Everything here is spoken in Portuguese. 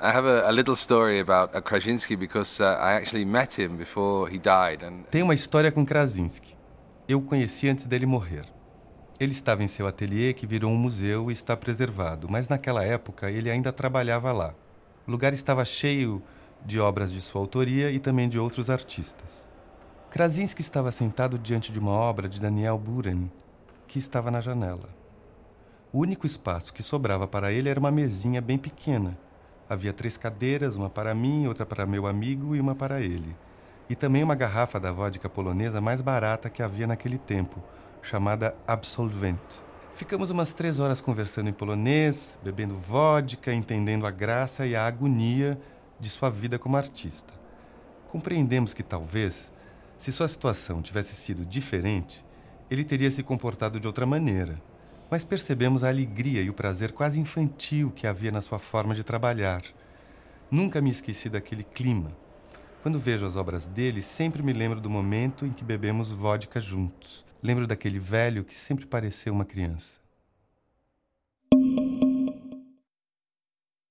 I have a, a little story about uh, Krasinski because uh, I actually met him before he died. And... Tem uma história com Krasinski. Eu o conheci antes dele morrer. Ele estava em seu ateliê que virou um museu e está preservado, mas naquela época ele ainda trabalhava lá. O lugar estava cheio de obras de sua autoria e também de outros artistas. Krasinski estava sentado diante de uma obra de Daniel Buren, que estava na janela. O único espaço que sobrava para ele era uma mesinha bem pequena, Havia três cadeiras, uma para mim, outra para meu amigo e uma para ele. E também uma garrafa da vodka polonesa mais barata que havia naquele tempo, chamada Absolvent. Ficamos umas três horas conversando em polonês, bebendo vodka, entendendo a graça e a agonia de sua vida como artista. Compreendemos que talvez, se sua situação tivesse sido diferente, ele teria se comportado de outra maneira mas percebemos a alegria e o prazer quase infantil que havia na sua forma de trabalhar. Nunca me esqueci daquele clima. Quando vejo as obras dele, sempre me lembro do momento em que bebemos vodka juntos. Lembro daquele velho que sempre pareceu uma criança.